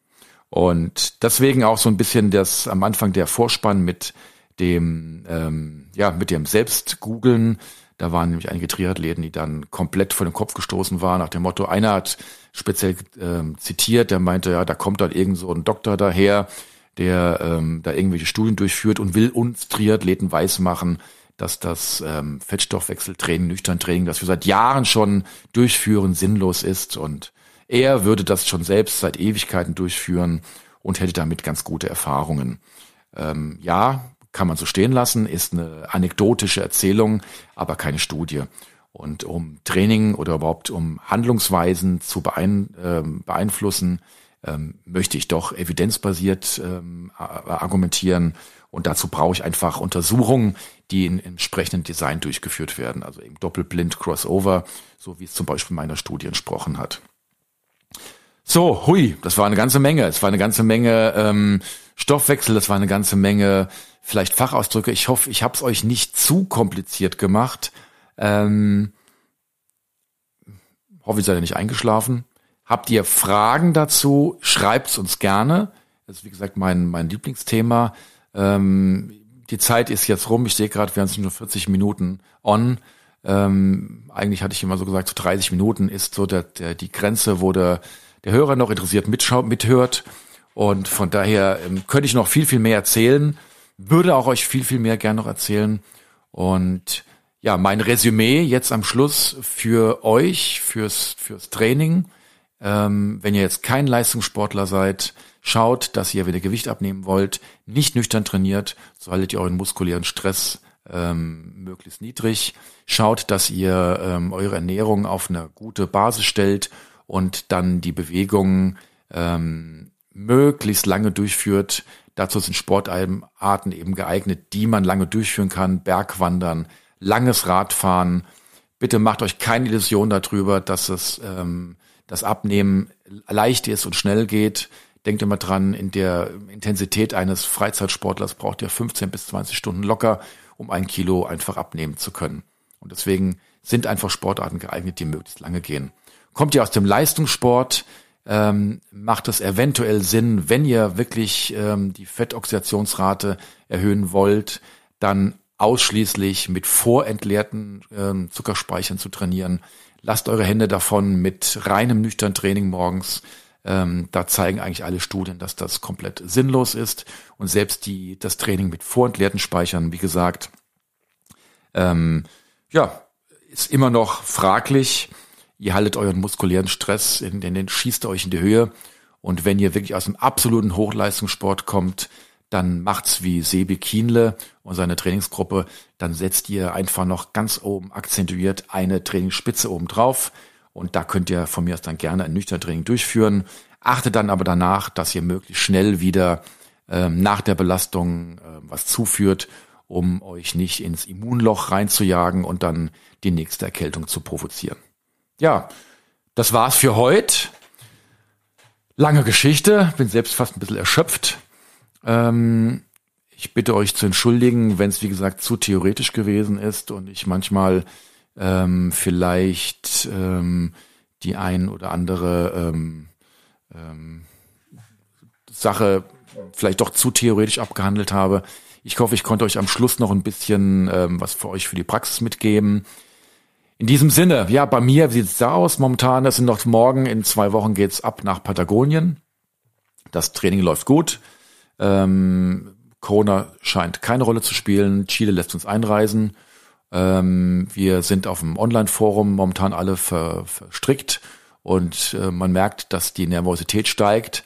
Und deswegen auch so ein bisschen das am Anfang der Vorspann mit dem, ähm, ja, mit dem Selbstgoogeln. Da waren nämlich einige Triathleten, die dann komplett vor den Kopf gestoßen waren, nach dem Motto, einer hat speziell äh, zitiert, der meinte, ja, da kommt dann irgend so ein Doktor daher, der ähm, da irgendwelche Studien durchführt und will uns Triathleten weismachen, dass das ähm, Fettstoffwechseltraining, Nüchtern-Training, das wir seit Jahren schon durchführen, sinnlos ist. Und er würde das schon selbst seit Ewigkeiten durchführen und hätte damit ganz gute Erfahrungen. Ähm, ja, kann man so stehen lassen, ist eine anekdotische Erzählung, aber keine Studie. Und um Training oder überhaupt um Handlungsweisen zu beein, äh, beeinflussen, ähm, möchte ich doch evidenzbasiert ähm, argumentieren. Und dazu brauche ich einfach Untersuchungen, die in, entsprechenden Design durchgeführt werden. Also eben Doppelblind Crossover, so wie es zum Beispiel meiner Studie entsprochen hat. So, hui, das war eine ganze Menge. Es war eine ganze Menge ähm, Stoffwechsel, das war eine ganze Menge vielleicht Fachausdrücke. Ich hoffe, ich habe es euch nicht zu kompliziert gemacht. Ähm, hoffe, ihr seid ja nicht eingeschlafen. Habt ihr Fragen dazu? Schreibt's uns gerne. Das ist wie gesagt mein, mein Lieblingsthema. Ähm, die Zeit ist jetzt rum. Ich sehe gerade, wir sind nur 40 Minuten on. Ähm, eigentlich hatte ich immer so gesagt, so 30 Minuten ist so der, der, die Grenze, wo der, der Hörer noch interessiert mitschaut, mithört. Und von daher ähm, könnte ich noch viel, viel mehr erzählen. Würde auch euch viel, viel mehr gerne noch erzählen. Und ja, mein Resümee jetzt am Schluss für euch, fürs, fürs Training. Ähm, wenn ihr jetzt kein Leistungssportler seid, schaut, dass ihr, ihr Gewicht abnehmen wollt, nicht nüchtern trainiert, so haltet ihr euren muskulären Stress ähm, möglichst niedrig. Schaut, dass ihr ähm, eure Ernährung auf eine gute Basis stellt und dann die Bewegungen ähm, möglichst lange durchführt. Dazu sind Sportarten eben geeignet, die man lange durchführen kann. Bergwandern, langes Radfahren. Bitte macht euch keine Illusion darüber, dass es ähm, das Abnehmen leicht ist und schnell geht. Denkt immer dran, in der Intensität eines Freizeitsportlers braucht ihr 15 bis 20 Stunden locker, um ein Kilo einfach abnehmen zu können. Und deswegen sind einfach Sportarten geeignet, die möglichst lange gehen. Kommt ihr aus dem Leistungssport, ähm, macht es eventuell Sinn, wenn ihr wirklich ähm, die Fettoxidationsrate erhöhen wollt, dann ausschließlich mit vorentleerten ähm, Zuckerspeichern zu trainieren. Lasst eure Hände davon mit reinem nüchtern Training morgens. Ähm, da zeigen eigentlich alle Studien, dass das komplett sinnlos ist. Und selbst die, das Training mit vorentleerten Speichern, wie gesagt, ähm, ja, ist immer noch fraglich. Ihr haltet euren muskulären Stress, in, in den schießt ihr euch in die Höhe. Und wenn ihr wirklich aus dem absoluten Hochleistungssport kommt, dann macht's wie Sebi Kienle und seine Trainingsgruppe, dann setzt ihr einfach noch ganz oben akzentuiert eine Trainingsspitze oben drauf und da könnt ihr von mir aus dann gerne ein nüchtern Training durchführen. Achtet dann aber danach, dass ihr möglichst schnell wieder ähm, nach der Belastung äh, was zuführt, um euch nicht ins Immunloch reinzujagen und dann die nächste Erkältung zu provozieren. Ja, das war's für heute. Lange Geschichte, bin selbst fast ein bisschen erschöpft. Ähm, ich bitte euch zu entschuldigen, wenn es wie gesagt zu theoretisch gewesen ist und ich manchmal ähm, vielleicht ähm, die ein oder andere ähm, ähm, Sache vielleicht doch zu theoretisch abgehandelt habe. Ich hoffe, ich konnte euch am Schluss noch ein bisschen ähm, was für euch für die Praxis mitgeben. In diesem Sinne, ja, bei mir sieht es da aus. Momentan, das sind noch morgen, in zwei Wochen geht's ab nach Patagonien. Das Training läuft gut. Ähm, Corona scheint keine Rolle zu spielen. Chile lässt uns einreisen. Ähm, wir sind auf dem Online-Forum momentan alle ver, verstrickt und äh, man merkt, dass die Nervosität steigt.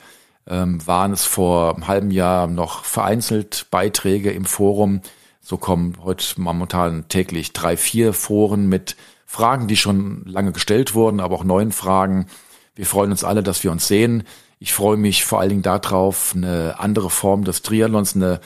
Ähm, waren es vor einem halben Jahr noch vereinzelt Beiträge im Forum. So kommen heute momentan täglich drei, vier Foren mit Fragen, die schon lange gestellt wurden, aber auch neuen Fragen. Wir freuen uns alle, dass wir uns sehen. Ich freue mich vor allen Dingen darauf, eine andere Form des Triathlons, eine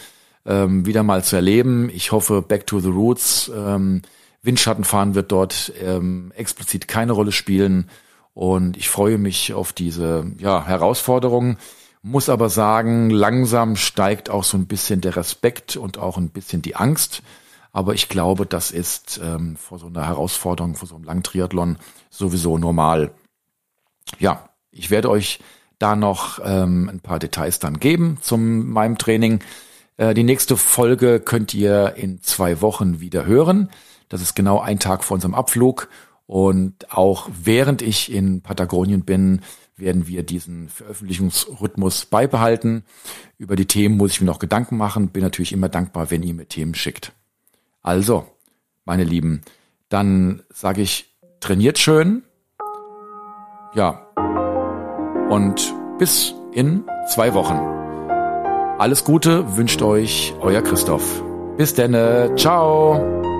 ähm, wieder mal zu erleben. Ich hoffe, Back to the Roots, ähm, Windschattenfahren wird dort ähm, explizit keine Rolle spielen. Und ich freue mich auf diese ja, Herausforderung. Muss aber sagen, langsam steigt auch so ein bisschen der Respekt und auch ein bisschen die Angst. Aber ich glaube, das ist ähm, vor so einer Herausforderung, vor so einem Langtriathlon sowieso normal. Ja, ich werde euch da noch ähm, ein paar Details dann geben zum meinem Training. Äh, die nächste Folge könnt ihr in zwei Wochen wieder hören. Das ist genau ein Tag vor unserem Abflug. Und auch während ich in Patagonien bin, werden wir diesen Veröffentlichungsrhythmus beibehalten. Über die Themen muss ich mir noch Gedanken machen. Bin natürlich immer dankbar, wenn ihr mir Themen schickt. Also, meine Lieben, dann sage ich, trainiert schön. Ja. Und bis in zwei Wochen. Alles Gute wünscht euch euer Christoph. Bis denne. Ciao.